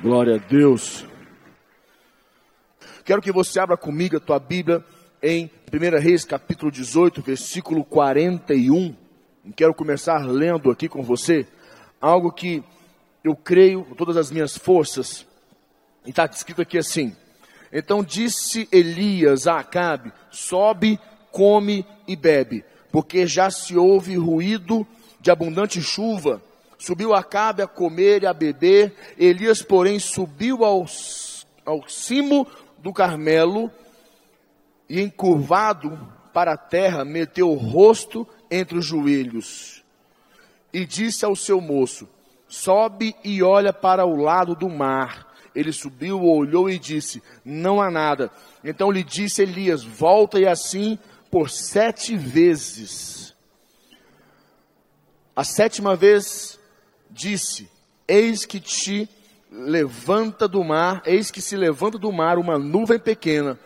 Glória a Deus. Quero que você abra comigo a tua Bíblia em 1 Reis, capítulo 18, versículo 41. Quero começar lendo aqui com você algo que eu creio com todas as minhas forças. E está escrito aqui assim: Então disse Elias a Acabe: Sobe, come e bebe, porque já se ouve ruído de abundante chuva. Subiu Acabe a comer e a beber. Elias, porém, subiu ao, ao cimo do Carmelo e, encurvado para a terra, meteu o rosto entre os joelhos e disse ao seu moço: Sobe e olha para o lado do mar. Ele subiu, olhou e disse: Não há nada. Então lhe disse Elias: Volta e assim por sete vezes. A sétima vez disse: Eis que te levanta do mar, eis que se levanta do mar uma nuvem pequena,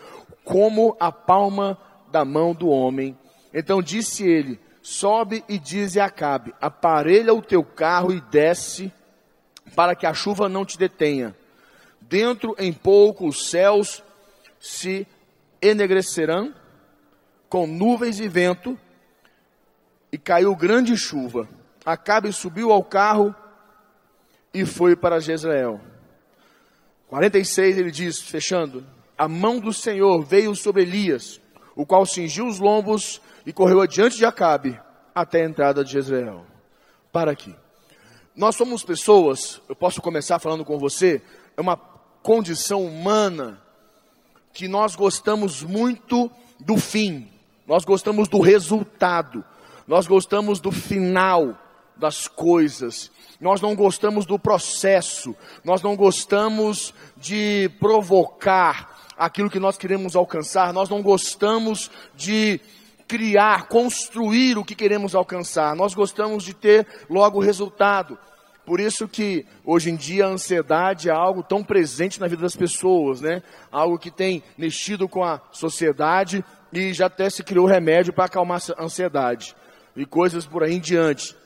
como a palma da mão do homem. Então disse ele: Sobe e dize a Acabe: Aparelha o teu carro e desce, para que a chuva não te detenha. Dentro em pouco os céus se enegrecerão com nuvens e vento, e caiu grande chuva. Acabe subiu ao carro e foi para Jezreel. 46 ele diz, fechando: A mão do Senhor veio sobre Elias, o qual cingiu os lombos e correu adiante de Acabe até a entrada de Jezreel. Para aqui. Nós somos pessoas, eu posso começar falando com você, é uma condição humana que nós gostamos muito do fim, nós gostamos do resultado, nós gostamos do final das coisas. Nós não gostamos do processo, nós não gostamos de provocar aquilo que nós queremos alcançar, nós não gostamos de criar, construir o que queremos alcançar, nós gostamos de ter logo o resultado. Por isso que hoje em dia a ansiedade é algo tão presente na vida das pessoas, né? Algo que tem mexido com a sociedade e já até se criou remédio para acalmar a ansiedade e coisas por aí em diante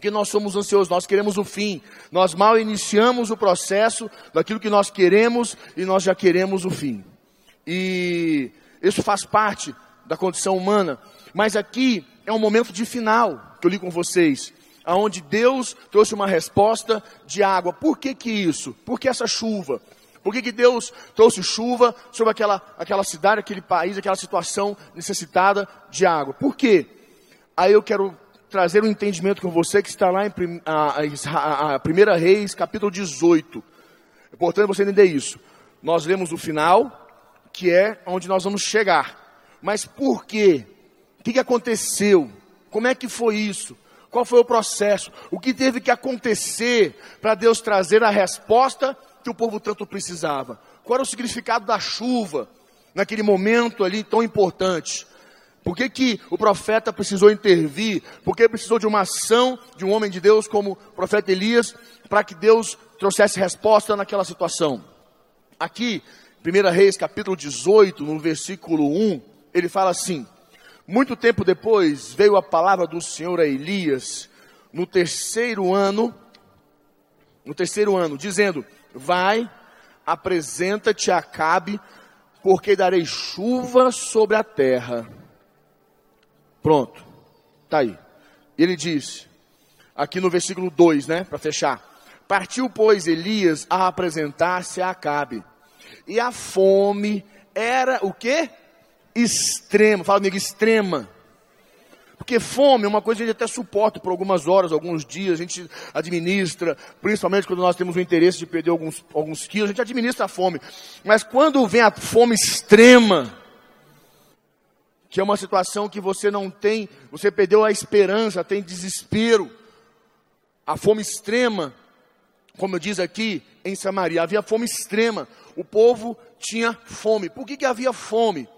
porque nós somos ansiosos, nós queremos o fim. Nós mal iniciamos o processo daquilo que nós queremos e nós já queremos o fim. E isso faz parte da condição humana. Mas aqui é um momento de final que eu li com vocês, aonde Deus trouxe uma resposta de água. Por que que isso? Por que essa chuva? Por que, que Deus trouxe chuva sobre aquela, aquela cidade, aquele país, aquela situação necessitada de água? Por quê? Aí eu quero trazer um entendimento com você que está lá em a, a, a Primeira Reis, capítulo 18. É importante você entender isso. Nós lemos o final, que é onde nós vamos chegar. Mas por quê? O que aconteceu? Como é que foi isso? Qual foi o processo? O que teve que acontecer para Deus trazer a resposta que o povo tanto precisava? Qual era o significado da chuva naquele momento ali tão importante? Por que, que o profeta precisou intervir? Por que precisou de uma ação de um homem de Deus como o profeta Elias para que Deus trouxesse resposta naquela situação? Aqui, 1 Reis capítulo 18, no versículo 1, ele fala assim: Muito tempo depois veio a palavra do Senhor a Elias, no terceiro ano, no terceiro ano, dizendo: Vai, apresenta-te a Acabe, porque darei chuva sobre a terra Pronto. Está aí. Ele diz, aqui no versículo 2, né, para fechar. Partiu, pois, Elias a apresentar-se a Acabe. E a fome era o quê? Extrema. Fala comigo, extrema. Porque fome é uma coisa que a gente até suporta por algumas horas, alguns dias, a gente administra, principalmente quando nós temos o interesse de perder alguns, alguns quilos, a gente administra a fome. Mas quando vem a fome extrema, que é uma situação que você não tem, você perdeu a esperança, tem desespero, a fome extrema, como diz aqui em Samaria, havia fome extrema, o povo tinha fome. Por que, que havia fome?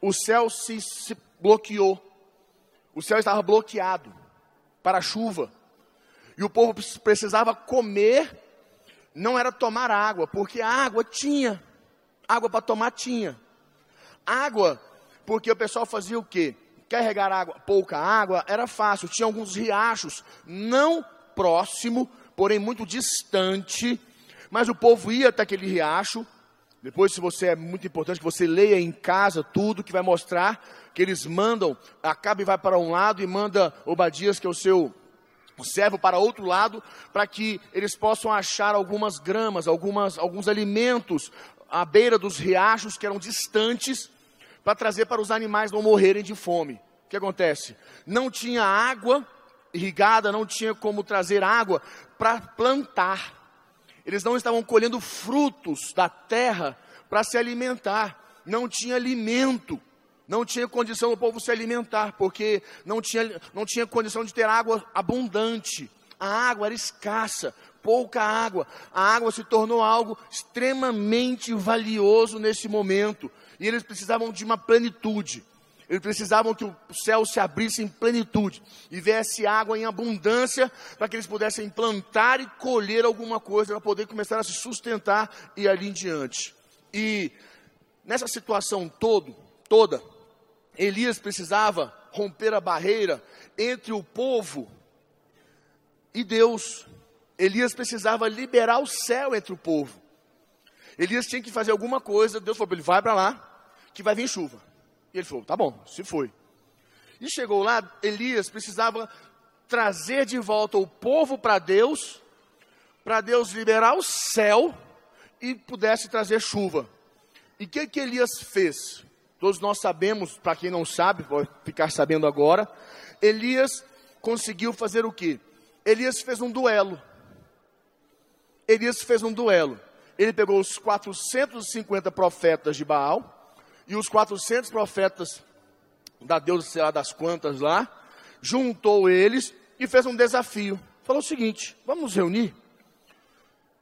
O céu se, se bloqueou, o céu estava bloqueado para a chuva, e o povo precisava comer, não era tomar água, porque a água tinha, água para tomar tinha. Água porque o pessoal fazia o quê? Carregar água, pouca água, era fácil. Tinha alguns riachos, não próximo, porém muito distante, Mas o povo ia até aquele riacho. Depois, se você é muito importante que você leia em casa tudo que vai mostrar que eles mandam, Acabe vai para um lado e manda Obadias, que é o seu o servo para outro lado, para que eles possam achar algumas gramas, algumas, alguns alimentos à beira dos riachos que eram distantes, para trazer para os animais não morrerem de fome. O que acontece? Não tinha água irrigada, não tinha como trazer água para plantar. Eles não estavam colhendo frutos da terra para se alimentar. Não tinha alimento. Não tinha condição do povo se alimentar, porque não tinha, não tinha condição de ter água abundante. A água era escassa, pouca água. A água se tornou algo extremamente valioso nesse momento. E eles precisavam de uma plenitude. Eles precisavam que o céu se abrisse em plenitude e viesse água em abundância para que eles pudessem plantar e colher alguma coisa para poder começar a se sustentar e ali em diante. E nessa situação todo, toda, Elias precisava romper a barreira entre o povo e Deus. Elias precisava liberar o céu entre o povo. Elias tinha que fazer alguma coisa. Deus falou para ele: vai para lá, que vai vir chuva. E ele falou: tá bom, se foi. E chegou lá, Elias precisava trazer de volta o povo para Deus, para Deus liberar o céu e pudesse trazer chuva. E o que, que Elias fez? Todos nós sabemos, para quem não sabe, vou ficar sabendo agora. Elias conseguiu fazer o quê? Elias fez um duelo. Elias fez um duelo. Ele pegou os 450 profetas de Baal e os 400 profetas da deusa, sei lá das quantas lá, juntou eles e fez um desafio. Falou o seguinte: vamos nos reunir,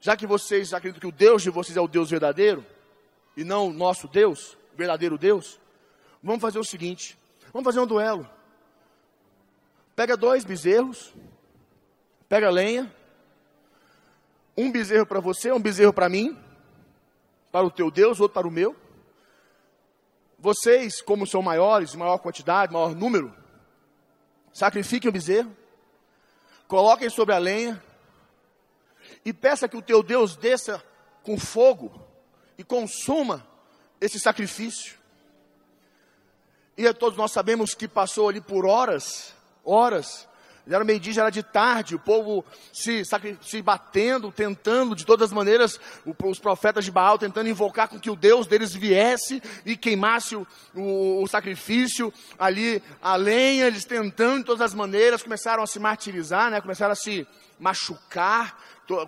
já que vocês acreditam que o Deus de vocês é o Deus verdadeiro e não o nosso Deus, verdadeiro Deus, vamos fazer o seguinte: vamos fazer um duelo. Pega dois bezerros, pega lenha, um bezerro para você, um bezerro para mim, para o teu Deus, outro para o meu. Vocês, como são maiores, maior quantidade, maior número, sacrifiquem o bezerro, coloquem sobre a lenha e peça que o teu Deus desça com fogo e consuma esse sacrifício. E todos nós sabemos que passou ali por horas, horas, já era meio-dia, já era de tarde, o povo se, se batendo, tentando de todas as maneiras, os profetas de Baal tentando invocar com que o Deus deles viesse e queimasse o, o, o sacrifício, ali a lenha, eles tentando de todas as maneiras, começaram a se martirizar, né? começaram a se machucar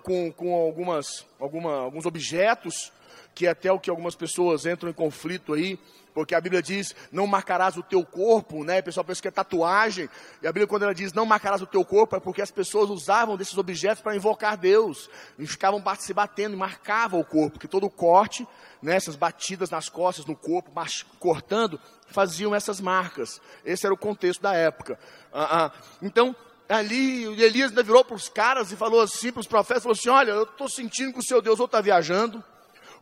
com, com algumas, alguma, alguns objetos, que é até o que algumas pessoas entram em conflito aí, porque a Bíblia diz, não marcarás o teu corpo, né? O pessoal pensa que é tatuagem, e a Bíblia quando ela diz, não marcarás o teu corpo, é porque as pessoas usavam desses objetos para invocar Deus, e ficavam se batendo marcavam o corpo, porque todo corte, né, essas batidas nas costas, no corpo, cortando, faziam essas marcas, esse era o contexto da época. Ah, ah. Então, ali, Elias ainda virou para os caras e falou assim, para os profetas, falou assim, olha, eu estou sentindo que o seu Deus ou está viajando,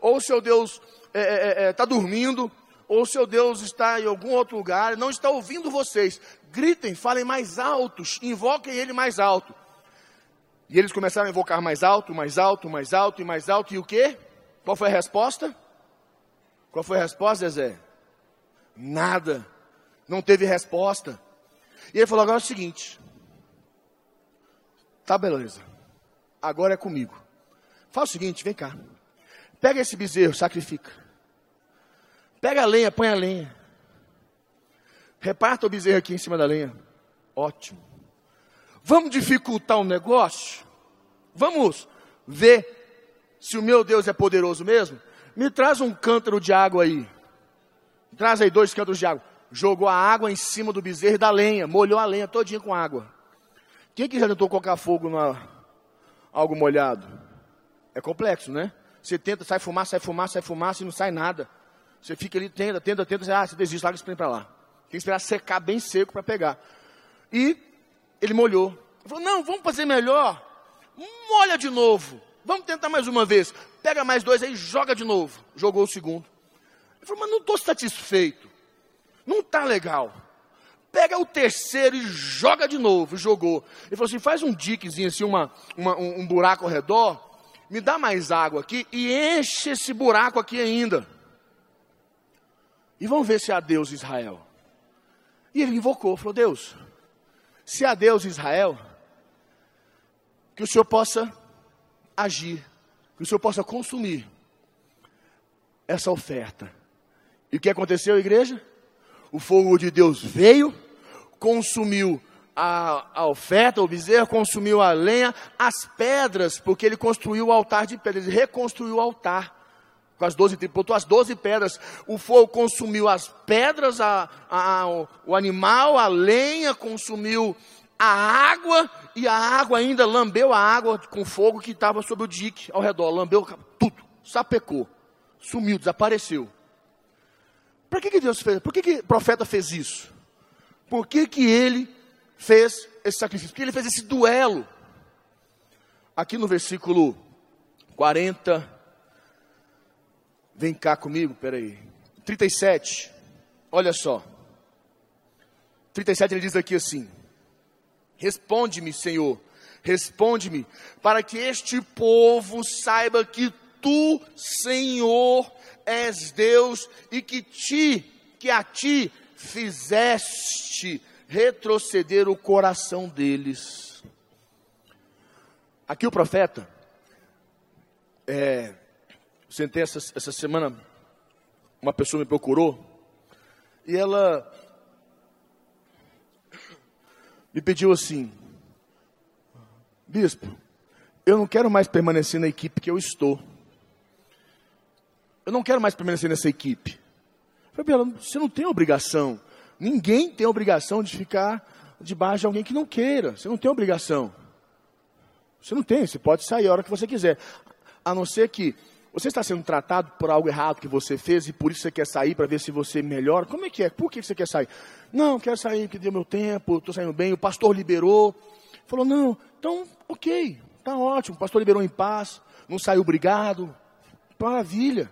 ou o seu Deus está é, é, é, tá dormindo, ou o seu Deus está em algum outro lugar, não está ouvindo vocês. Gritem, falem mais altos, invoquem ele mais alto. E eles começaram a invocar mais alto, mais alto, mais alto e mais alto. E o que? Qual foi a resposta? Qual foi a resposta, Zezé? Nada. Não teve resposta. E ele falou: agora é o seguinte. Tá, beleza. Agora é comigo. Fala o seguinte: vem cá. Pega esse bezerro, sacrifica. Pega a lenha, põe a lenha. Reparta o bezerro aqui em cima da lenha. Ótimo. Vamos dificultar o um negócio? Vamos ver se o meu Deus é poderoso mesmo? Me traz um cântaro de água aí. Traz aí dois cântaros de água. Jogou a água em cima do bezerro da lenha. Molhou a lenha todinha com água. Quem que já tentou colocar fogo na algo molhado? É complexo, né? Você tenta, sai fumaça, sai fumaça, sai fumaça e não sai nada. Você fica ali, tenta, tenta, tenta, você, ah, você desiste, larga esse para lá. Tem que esperar secar bem seco para pegar. E ele molhou. Ele falou, não, vamos fazer melhor. Molha de novo. Vamos tentar mais uma vez. Pega mais dois aí, joga de novo. Jogou o segundo. Ele falou, mas não estou satisfeito. Não está legal. Pega o terceiro e joga de novo. Jogou. Ele falou assim, faz um diquezinho assim, uma, uma um, um buraco ao redor me dá mais água aqui e enche esse buraco aqui ainda. E vamos ver se há Deus Israel. E ele invocou, falou: Deus, se há Deus Israel, que o Senhor possa agir, que o Senhor possa consumir essa oferta. E o que aconteceu, igreja? O fogo de Deus veio, consumiu a, a, oferta, o bezerro, consumiu a lenha, as pedras, porque ele construiu o altar de pedras, ele reconstruiu o altar com as doze, botou as doze pedras, o fogo consumiu as pedras, a, a, o animal, a lenha, consumiu a água, e a água ainda lambeu a água com fogo que estava sobre o dique ao redor, lambeu tudo, sapecou, sumiu, desapareceu. Por que, que Deus fez? Por que, que o profeta fez isso? Por que, que ele fez esse sacrifício? Porque ele fez esse duelo. Aqui no versículo 40, vem cá comigo, peraí. 37, olha só. 37 ele diz aqui assim: Responde-me, Senhor, responde-me, para que este povo saiba que tu, Senhor, és Deus e que ti, que a ti fizeste retroceder o coração deles. Aqui o profeta, é, sentei essa, essa semana, uma pessoa me procurou, e ela me pediu assim: Bispo, eu não quero mais permanecer na equipe que eu estou. Eu não quero mais permanecer nessa equipe. Eu falei, você não tem obrigação. Ninguém tem obrigação de ficar debaixo de alguém que não queira. Você não tem obrigação. Você não tem, você pode sair a hora que você quiser. A não ser que você está sendo tratado por algo errado que você fez e por isso você quer sair para ver se você melhora. Como é que é? Por que você quer sair? Não, quero sair porque deu meu tempo, estou saindo bem. O pastor liberou. Falou, não, então, ok, está ótimo. O pastor liberou em paz, não saiu obrigado. Maravilha.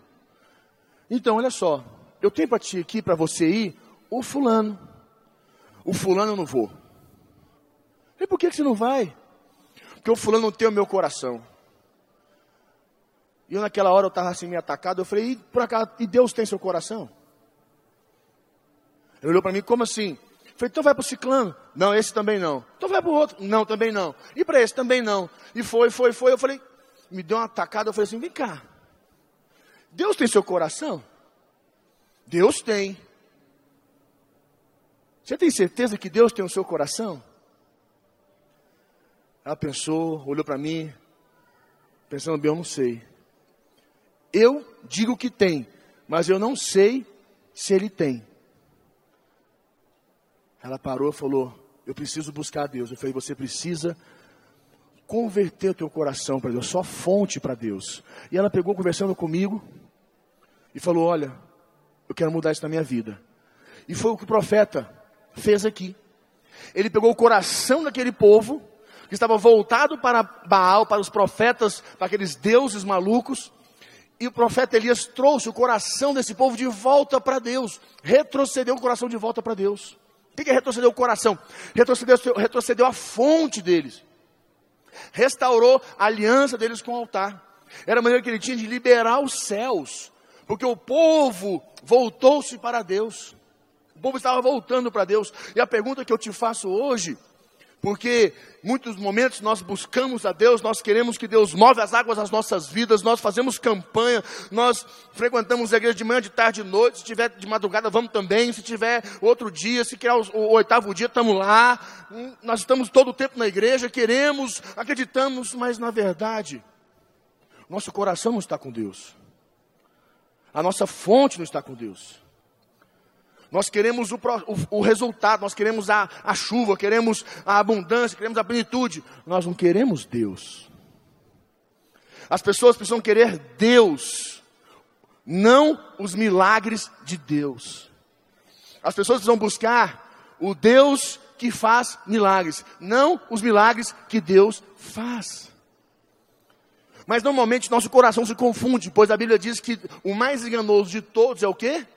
Então, olha só, eu tenho para ti aqui, para você ir, o fulano. O fulano eu não vou. E por que, você não vai? Porque o fulano não tem o meu coração. E eu naquela hora eu estava assim meio atacado, eu falei, e, por acaso, e Deus tem seu coração? Ele olhou para mim, como assim? Eu falei, então vai para o ciclano. Não, esse também não. Então vai para o outro. Não, também não. E para esse também não. E foi, foi, foi. Eu falei, me deu uma atacada, eu falei assim, vem cá. Deus tem seu coração? Deus tem. Você tem certeza que Deus tem o seu coração? Ela pensou, olhou para mim, pensando bem, eu não sei. Eu digo que tem, mas eu não sei se ele tem. Ela parou e falou: Eu preciso buscar a Deus. Eu falei: Você precisa converter o teu coração para Deus, só fonte para Deus. E ela pegou conversando comigo e falou: Olha, eu quero mudar isso na minha vida. E foi o que o profeta fez aqui. Ele pegou o coração daquele povo que estava voltado para Baal, para os profetas, para aqueles deuses malucos. E o profeta Elias trouxe o coração desse povo de volta para Deus, retrocedeu o coração de volta para Deus. O que é retroceder o coração? Retrocedeu, retrocedeu a fonte deles, restaurou a aliança deles com o altar. Era a maneira que ele tinha de liberar os céus, porque o povo voltou-se para Deus. O povo estava voltando para Deus. E a pergunta que eu te faço hoje, porque muitos momentos nós buscamos a Deus, nós queremos que Deus move as águas das nossas vidas, nós fazemos campanha, nós frequentamos a igreja de manhã, de tarde, de noite, se tiver de madrugada, vamos também, se tiver outro dia, se criar o, o oitavo dia, estamos lá, hum, nós estamos todo o tempo na igreja, queremos, acreditamos, mas na verdade, nosso coração não está com Deus. A nossa fonte não está com Deus. Nós queremos o, o, o resultado, nós queremos a, a chuva, queremos a abundância, queremos a plenitude. Nós não queremos Deus. As pessoas precisam querer Deus, não os milagres de Deus. As pessoas precisam buscar o Deus que faz milagres, não os milagres que Deus faz. Mas normalmente nosso coração se confunde, pois a Bíblia diz que o mais enganoso de todos é o quê?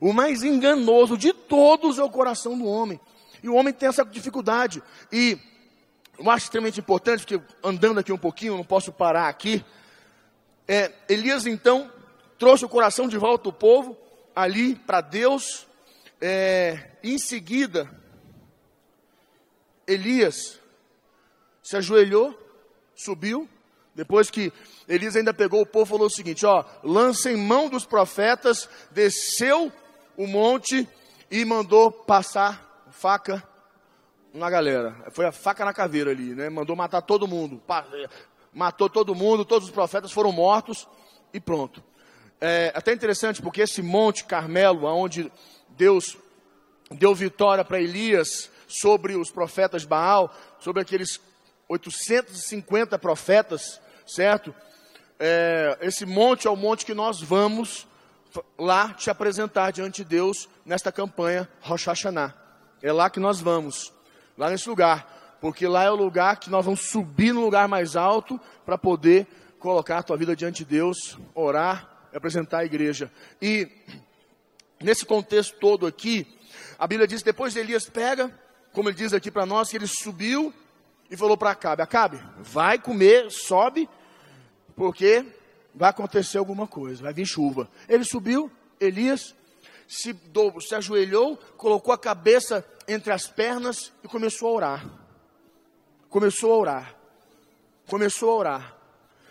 O mais enganoso de todos é o coração do homem. E o homem tem essa dificuldade. E eu acho extremamente importante, porque andando aqui um pouquinho, não posso parar aqui. É, Elias então trouxe o coração de volta do povo ali para Deus. É, em seguida, Elias se ajoelhou, subiu. Depois que Elias ainda pegou o povo, falou o seguinte: ó, em mão dos profetas, desceu o monte e mandou passar faca na galera. Foi a faca na caveira ali, né? Mandou matar todo mundo. É, matou todo mundo, todos os profetas foram mortos e pronto. É até interessante porque esse monte Carmelo, onde Deus deu vitória para Elias sobre os profetas Baal, sobre aqueles 850 profetas, certo? É, esse monte é o monte que nós vamos lá te apresentar diante de Deus nesta campanha Rosh Hashanah. É lá que nós vamos lá nesse lugar, porque lá é o lugar que nós vamos subir no lugar mais alto para poder colocar a tua vida diante de Deus, orar e apresentar a igreja. E nesse contexto todo aqui, a Bíblia diz: depois Elias pega, como ele diz aqui para nós, que ele subiu e falou para Acabe: Acabe, vai comer, sobe, porque vai acontecer alguma coisa, vai vir chuva. Ele subiu, Elias se, do, se ajoelhou, colocou a cabeça entre as pernas e começou a orar. Começou a orar. Começou a orar.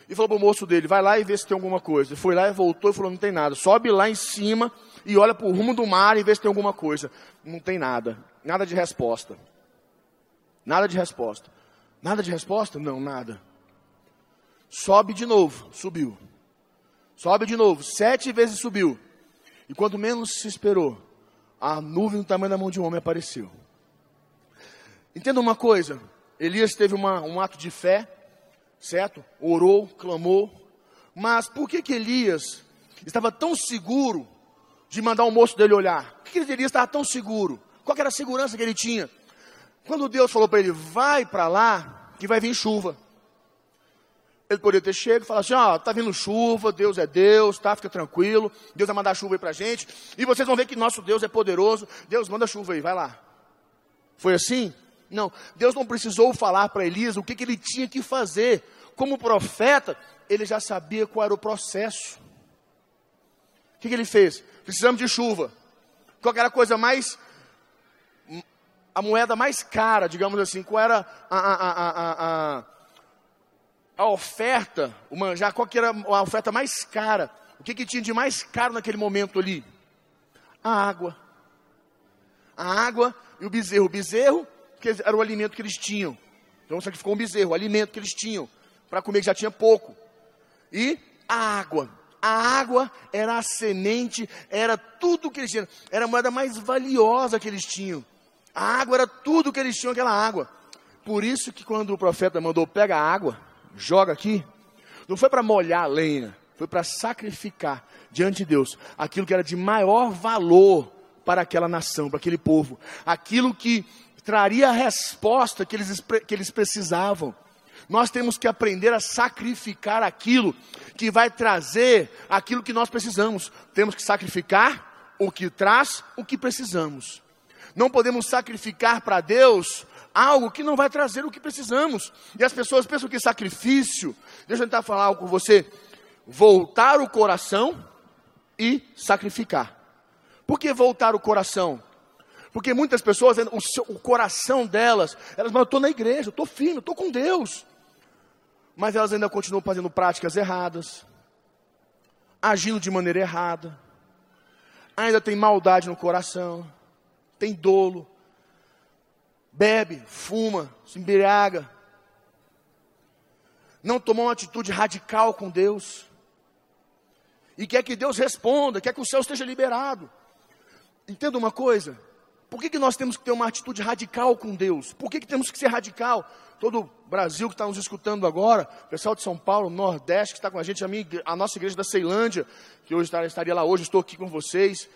E falou para o moço dele: vai lá e vê se tem alguma coisa. Foi lá e voltou e falou: não tem nada. Sobe lá em cima e olha para o rumo do mar e vê se tem alguma coisa. Não tem nada. Nada de resposta. Nada de resposta. Nada de resposta? Não, nada. Sobe de novo. Subiu. Sobe de novo. Sete vezes subiu. E quando menos se esperou, a nuvem do tamanho da mão de um homem apareceu. Entenda uma coisa: Elias teve uma, um ato de fé, certo? Orou, clamou. Mas por que que Elias estava tão seguro de mandar o moço dele olhar? Por que Elias estava tão seguro? Qual era a segurança que ele tinha? Quando Deus falou para ele, vai para lá, que vai vir chuva. Ele poderia ter chegado e falado assim: ó, oh, tá vindo chuva, Deus é Deus, tá? Fica tranquilo, Deus vai mandar chuva aí pra gente. E vocês vão ver que nosso Deus é poderoso. Deus manda chuva aí, vai lá. Foi assim? Não. Deus não precisou falar para Elias o que, que ele tinha que fazer. Como profeta, ele já sabia qual era o processo. O que, que ele fez? Precisamos de chuva. Qual era a coisa mais. A moeda mais cara, digamos assim? Qual era a, a, a a oferta, o manjar, qual que era a oferta mais cara? O que, que tinha de mais caro naquele momento ali? A água. A água e o bezerro. O bezerro, que era o alimento que eles tinham. Então sacrificou um bezerro, o alimento que eles tinham. Para comer que já tinha pouco. E a água. A água era a semente, era tudo que eles tinham. Era a moeda mais valiosa que eles tinham. A água era tudo que eles tinham, aquela água. Por isso que quando o profeta mandou, pega a água, joga aqui, não foi para molhar a lenha, foi para sacrificar diante de Deus aquilo que era de maior valor para aquela nação, para aquele povo, aquilo que traria a resposta que eles, que eles precisavam. Nós temos que aprender a sacrificar aquilo que vai trazer aquilo que nós precisamos. Temos que sacrificar o que traz o que precisamos. Não podemos sacrificar para Deus algo que não vai trazer o que precisamos. E as pessoas pensam que sacrifício, deixa eu tentar falar algo com você, voltar o coração e sacrificar. Por que voltar o coração? Porque muitas pessoas, o, seu, o coração delas, elas falam, eu estou na igreja, eu estou firme, eu estou com Deus. Mas elas ainda continuam fazendo práticas erradas, agindo de maneira errada, ainda tem maldade no coração, tem dolo, bebe, fuma, se embriaga, não tomou uma atitude radical com Deus, e quer que Deus responda, quer que o céu esteja liberado. Entenda uma coisa: por que, que nós temos que ter uma atitude radical com Deus? Por que, que temos que ser radical? Todo o Brasil que está nos escutando agora, o pessoal de São Paulo, Nordeste que está com a gente, a, minha, a nossa igreja da Ceilândia, que hoje estaria lá hoje, estou aqui com vocês.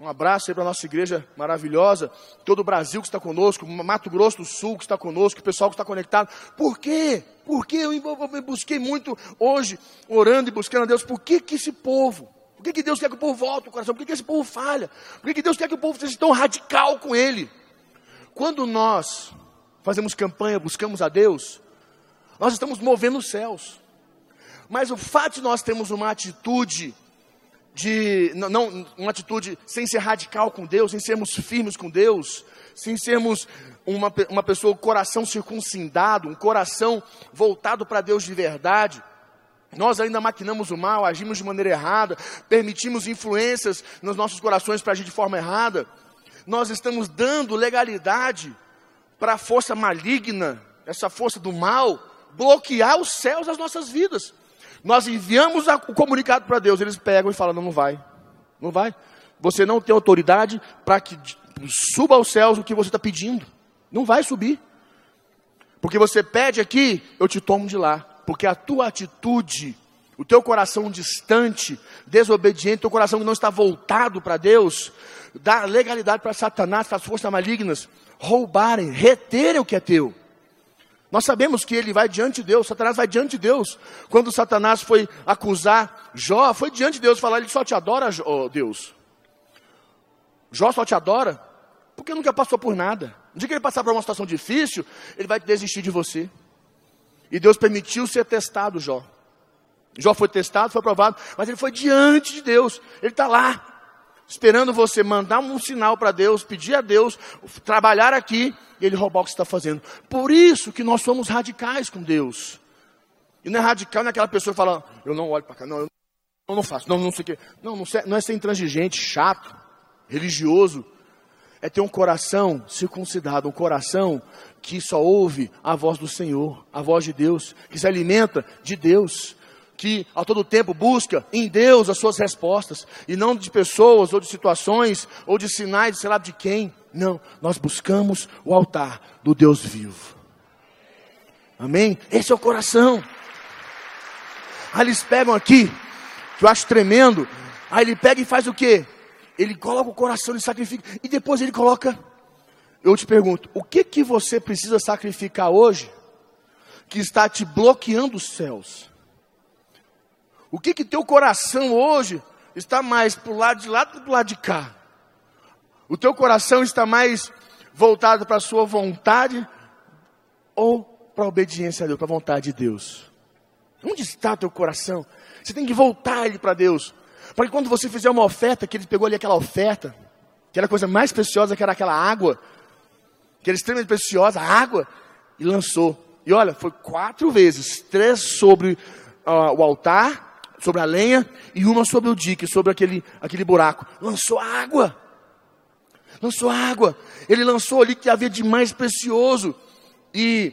Um abraço aí para a nossa igreja maravilhosa, todo o Brasil que está conosco, Mato Grosso do Sul que está conosco, o pessoal que está conectado. Por quê? Por que eu busquei muito hoje, orando e buscando a Deus? Por que, que esse povo? Por que, que Deus quer que o povo volte o coração? Por que, que esse povo falha? Por que, que Deus quer que o povo seja tão radical com Ele? Quando nós fazemos campanha, buscamos a Deus, nós estamos movendo os céus. Mas o fato de nós termos uma atitude de não uma atitude sem ser radical com Deus, sem sermos firmes com Deus, sem sermos uma, uma pessoa coração circuncidado, um coração voltado para Deus de verdade. Nós ainda maquinamos o mal, agimos de maneira errada, permitimos influências nos nossos corações para agir de forma errada. Nós estamos dando legalidade para a força maligna, essa força do mal, bloquear os céus das nossas vidas. Nós enviamos o comunicado para Deus, eles pegam e falam: não, não vai, não vai. Você não tem autoridade para que suba aos céus o que você está pedindo. Não vai subir. Porque você pede aqui, eu te tomo de lá. Porque a tua atitude, o teu coração distante, desobediente, o teu coração que não está voltado para Deus, dá legalidade para Satanás, para as forças malignas, roubarem, reterem o que é teu. Nós sabemos que ele vai diante de Deus, Satanás vai diante de Deus. Quando Satanás foi acusar Jó, foi diante de Deus falar: Ele só te adora, oh Deus. Jó só te adora porque nunca passou por nada. No dia que ele passar por uma situação difícil, ele vai desistir de você. E Deus permitiu ser testado, Jó. Jó foi testado, foi aprovado, mas ele foi diante de Deus. Ele está lá, esperando você mandar um sinal para Deus, pedir a Deus, trabalhar aqui e ele roubar o que você está fazendo. Por isso que nós somos radicais com Deus. E não é radical, não é pessoa que fala, eu não olho para cá, não, eu não faço, não, não sei o quê. Não, não, não é ser intransigente, chato, religioso. É ter um coração circuncidado, um coração que só ouve a voz do Senhor, a voz de Deus, que se alimenta de Deus que a todo tempo busca em Deus as suas respostas, e não de pessoas, ou de situações, ou de sinais, sei lá de quem. Não, nós buscamos o altar do Deus vivo. Amém? Esse é o coração. Aí eles pegam aqui, que eu acho tremendo, aí ele pega e faz o quê? Ele coloca o coração, ele sacrifica, e depois ele coloca. Eu te pergunto, o que que você precisa sacrificar hoje que está te bloqueando os céus? O que que teu coração hoje está mais para o lado de lá do que para o lado de cá? O teu coração está mais voltado para a sua vontade ou para a obediência a Deus, para a vontade de Deus? Onde está teu coração? Você tem que voltar ele para Deus. Para que quando você fizer uma oferta, que ele pegou ali aquela oferta, que era a coisa mais preciosa, que era aquela água, que era extremamente preciosa, a água, e lançou. E olha, foi quatro vezes, três sobre uh, o altar, sobre a lenha e uma sobre o dique, sobre aquele, aquele buraco. Lançou água. Lançou água. Ele lançou ali que havia de mais precioso. E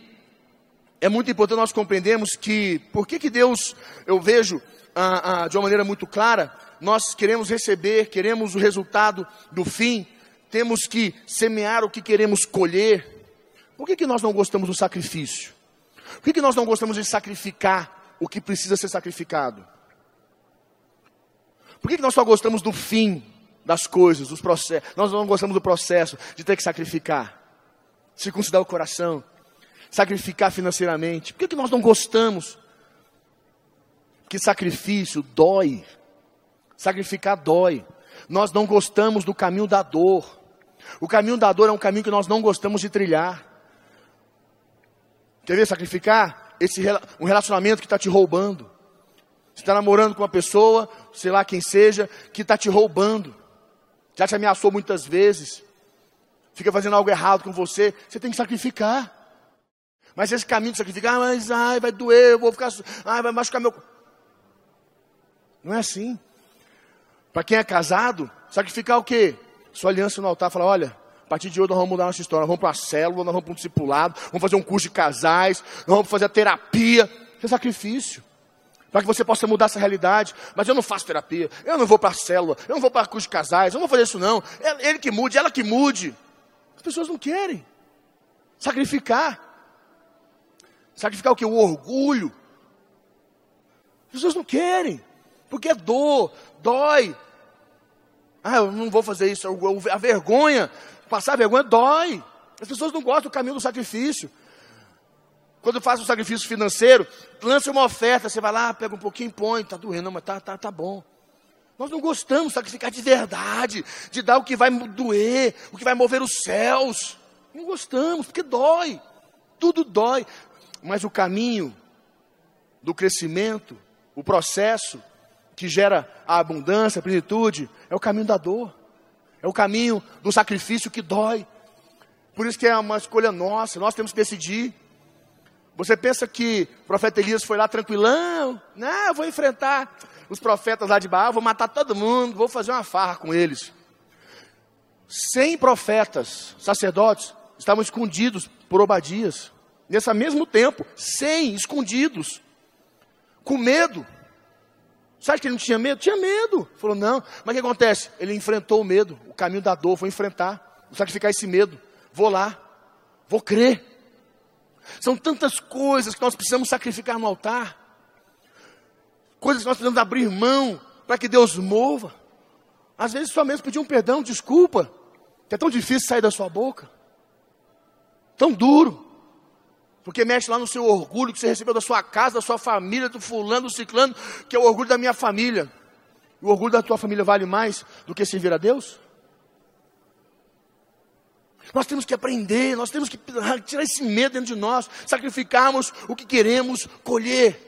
é muito importante nós compreendermos que, por que, que Deus, eu vejo ah, ah, de uma maneira muito clara, nós queremos receber, queremos o resultado do fim, temos que semear o que queremos colher. Por que, que nós não gostamos do sacrifício? Por que, que nós não gostamos de sacrificar o que precisa ser sacrificado? Por que, nós só gostamos do fim das coisas, dos processos? Nós não gostamos do processo de ter que sacrificar, circuncidar o coração, sacrificar financeiramente. Por que, que nós não gostamos? Que sacrifício dói. Sacrificar dói. Nós não gostamos do caminho da dor. O caminho da dor é um caminho que nós não gostamos de trilhar. Quer ver sacrificar? Esse, um relacionamento que está te roubando. Você está namorando com uma pessoa, sei lá quem seja, que está te roubando. Já te ameaçou muitas vezes. Fica fazendo algo errado com você. Você tem que sacrificar. Mas esse caminho de sacrificar, ah, mas ai, vai doer, eu vou ficar. Ai, vai machucar meu. Não é assim. Para quem é casado, sacrificar o quê? Sua aliança no altar, fala, olha, a partir de hoje nós vamos mudar nossa história. Nós vamos para a célula, nós vamos para um discipulado, vamos fazer um curso de casais, nós vamos fazer a terapia. Isso é sacrifício para que você possa mudar essa realidade. Mas eu não faço terapia, eu não vou para a célula, eu não vou para cruz de casais, eu não vou fazer isso não. É ele que mude, ela que mude. As pessoas não querem sacrificar. Sacrificar o que? O orgulho. As pessoas não querem, porque é dor, dói. Ah, eu não vou fazer isso. A vergonha, passar a vergonha dói. As pessoas não gostam do caminho do sacrifício. Quando faz um sacrifício financeiro, lança uma oferta, você vai lá, pega um pouquinho, põe, está doendo, não, mas tá, tá, tá bom. Nós não gostamos de sacrificar de verdade, de dar o que vai doer, o que vai mover os céus. Não gostamos, porque dói. Tudo dói. Mas o caminho do crescimento, o processo que gera a abundância, a plenitude, é o caminho da dor. É o caminho do sacrifício que dói. Por isso que é uma escolha nossa, nós temos que decidir. Você pensa que o profeta Elias foi lá tranquilão? Não, eu vou enfrentar os profetas lá de Baal, vou matar todo mundo, vou fazer uma farra com eles. Cem profetas, sacerdotes, estavam escondidos por Obadias. Nesse mesmo tempo, cem escondidos, com medo. Acha que ele não tinha medo? Tinha medo. Falou, não. Mas o que acontece? Ele enfrentou o medo, o caminho da dor, foi enfrentar, vou sacrificar esse medo. Vou lá, vou crer. São tantas coisas que nós precisamos sacrificar no altar. Coisas que nós precisamos abrir mão para que Deus mova. Às vezes só mesmo pedir um perdão, desculpa, que é tão difícil sair da sua boca. Tão duro. Porque mexe lá no seu orgulho que você recebeu da sua casa, da sua família, do fulano, do ciclano, que é o orgulho da minha família. O orgulho da tua família vale mais do que servir a Deus? Nós temos que aprender, nós temos que tirar esse medo dentro de nós, sacrificarmos o que queremos colher.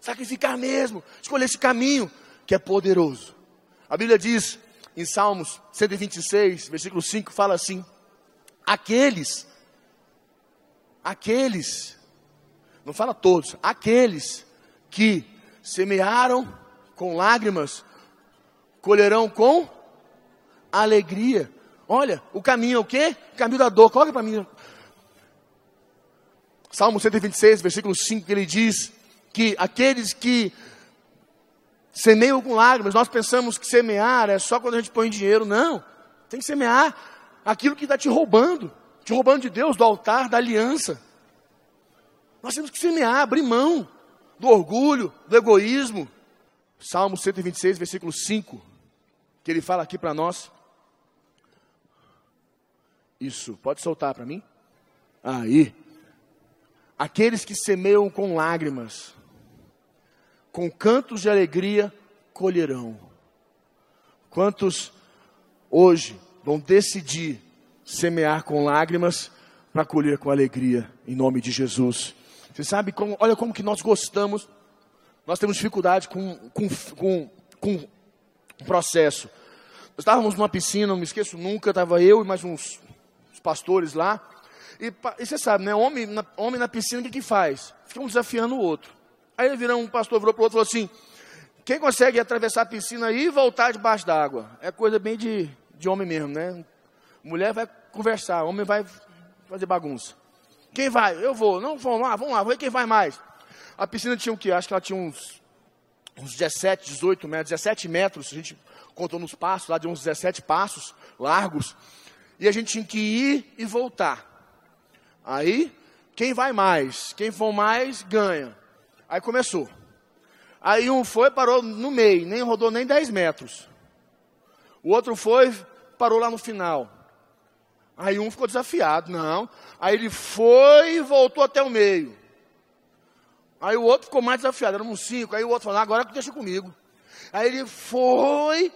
Sacrificar mesmo, escolher esse caminho que é poderoso. A Bíblia diz em Salmos 126, versículo 5, fala assim: Aqueles, aqueles, não fala todos, aqueles que semearam com lágrimas, colherão com alegria. Olha, o caminho é o quê? O caminho da dor. Coloca para mim. Salmo 126, versículo 5, ele diz que aqueles que semeiam com lágrimas, nós pensamos que semear é só quando a gente põe dinheiro. Não. Tem que semear aquilo que está te roubando. Te roubando de Deus, do altar, da aliança. Nós temos que semear, abrir mão do orgulho, do egoísmo. Salmo 126, versículo 5, que ele fala aqui para nós. Isso, pode soltar para mim? Aí. Aqueles que semeiam com lágrimas, com cantos de alegria colherão. Quantos hoje vão decidir semear com lágrimas para colher com alegria, em nome de Jesus? Você sabe como, olha como que nós gostamos, nós temos dificuldade com, com, com, com o processo. Nós estávamos numa piscina, não me esqueço nunca, estava eu e mais uns pastores lá. E, e, você sabe, né? Homem na, homem na piscina, o que, que faz? Fica um desafiando o outro. Aí ele virou um pastor, virou para o outro e falou assim: quem consegue atravessar a piscina e voltar debaixo d'água? É coisa bem de, de homem mesmo, né? Mulher vai conversar, homem vai fazer bagunça. Quem vai? Eu vou. Não, vamos lá, vamos lá, vamos ver quem vai mais. A piscina tinha o quê? Acho que ela tinha uns, uns 17, 18 metros, 17 metros, a gente contou nos passos, lá de uns 17 passos largos e a gente tinha que ir e voltar. Aí, quem vai mais? Quem for mais, ganha. Aí começou. Aí um foi, parou no meio, nem rodou nem 10 metros. O outro foi, parou lá no final. Aí um ficou desafiado, não. Aí ele foi e voltou até o meio. Aí o outro ficou mais desafiado, éramos cinco. Aí o outro falou, agora deixa comigo. Aí ele foi,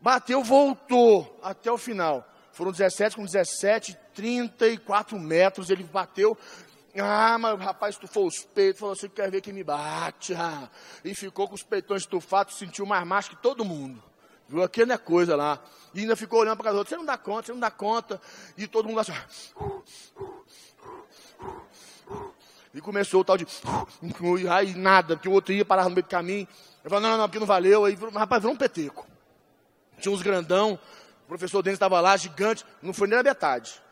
bateu, voltou até o final. Foram 17 com 17, 34 metros. Ele bateu. Ah, mas o rapaz estufou os peitos, falou assim: quer ver que me bate? Ah. E ficou com os peitões estufados, sentiu mais macho que todo mundo. Viu? Aquilo não é coisa lá. E ainda ficou olhando para casa outro: você não dá conta, você não dá conta. E todo mundo assim. E começou o tal de. Aí nada, porque o outro ia parar no meio do caminho. Eu falei: não, não, não, porque não valeu. Aí, rapaz, virou um peteco. Tinha uns grandão, professor Denis estava lá, gigante, não foi nem a metade.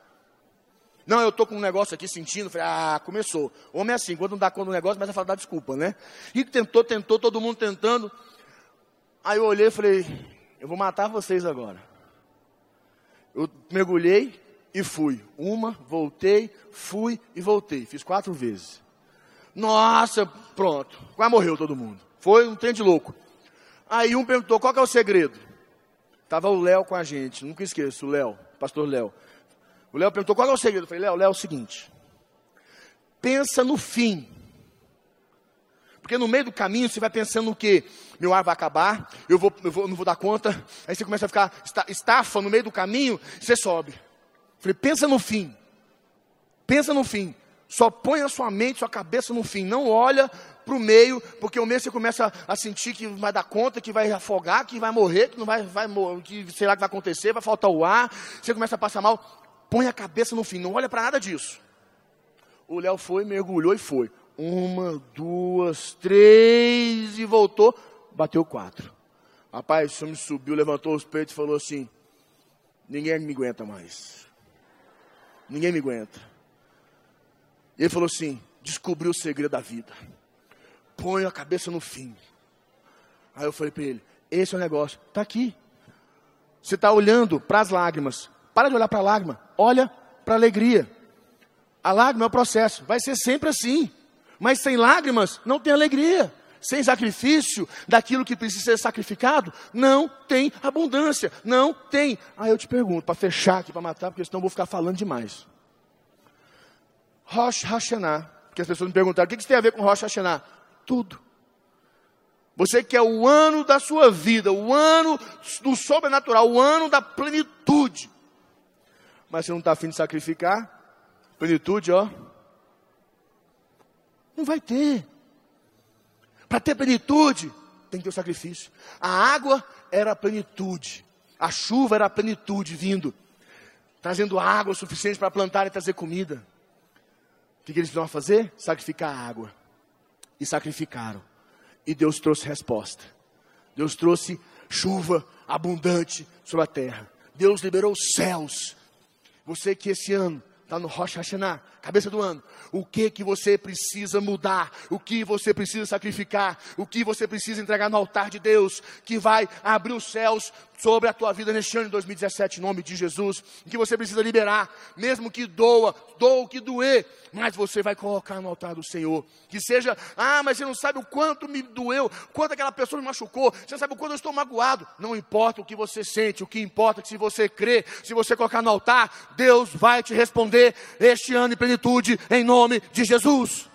Não, eu estou com um negócio aqui sentindo. Falei, ah, começou. Homem é assim, quando não dá conta do negócio, começa a falar, dá desculpa, né? E tentou, tentou, todo mundo tentando. Aí eu olhei e falei, eu vou matar vocês agora. Eu mergulhei e fui. Uma, voltei, fui e voltei. Fiz quatro vezes. Nossa, pronto. Quase morreu todo mundo. Foi um trem de louco. Aí um perguntou, qual é o segredo? Estava o Léo com a gente, nunca esqueço, o Léo, pastor Léo. O Léo perguntou qual é o segredo. Eu falei, Léo, Léo, é o seguinte. Pensa no fim. Porque no meio do caminho você vai pensando o quê? Meu ar vai acabar, eu, vou, eu vou, não vou dar conta. Aí você começa a ficar estafa no meio do caminho, você sobe. Eu falei, pensa no fim. pensa no fim. Só põe a sua mente, sua cabeça no fim. Não olha para o meio, porque o meio você começa a sentir que vai dar conta, que vai afogar, que vai morrer, que não vai, vai que sei lá que vai acontecer, vai faltar o ar. Você começa a passar mal. Põe a cabeça no fim. Não olha para nada disso. O Léo foi, mergulhou e foi. Uma, duas, três e voltou. Bateu quatro. Rapaz, o me subiu, levantou os peitos e falou assim: Ninguém me aguenta mais. Ninguém me aguenta. Ele falou assim: descobriu o segredo da vida. Põe a cabeça no fim. Aí eu falei para ele: esse é o negócio. Está aqui. Você está olhando para as lágrimas. Para de olhar para a lágrima. Olha para a alegria. A lágrima é o processo. Vai ser sempre assim. Mas sem lágrimas, não tem alegria. Sem sacrifício daquilo que precisa ser sacrificado, não tem abundância. Não tem. Aí eu te pergunto, para fechar aqui, para matar, porque senão eu vou ficar falando demais. Rosh Hashanah. Porque as pessoas me perguntaram, o que isso tem a ver com Rosh Hashanah? Tudo. Você quer o ano da sua vida, o ano do sobrenatural, o ano da plenitude. Mas você não está afim de sacrificar? Plenitude, ó. Não vai ter. Para ter plenitude, tem que ter o sacrifício. A água era a plenitude. A chuva era a plenitude vindo. Trazendo água suficiente para plantar e trazer comida. O que, que eles precisavam fazer? Sacrificar a água. E sacrificaram. E Deus trouxe resposta. Deus trouxe chuva abundante sobre a terra. Deus liberou os céus. Você que esse ano está no Rosh Hashanah, cabeça do ano. O que que você precisa mudar? O que você precisa sacrificar? O que você precisa entregar no altar de Deus? Que vai abrir os céus sobre a tua vida neste ano de 2017, em nome de Jesus. Que você precisa liberar, mesmo que doa, doa o que doer, mas você vai colocar no altar do Senhor. Que seja, ah, mas você não sabe o quanto me doeu, quanto aquela pessoa me machucou, você não sabe o quanto eu estou magoado. Não importa o que você sente, o que importa é que se você crê, se você colocar no altar, Deus vai te responder este ano em plenitude, em nome de Jesus.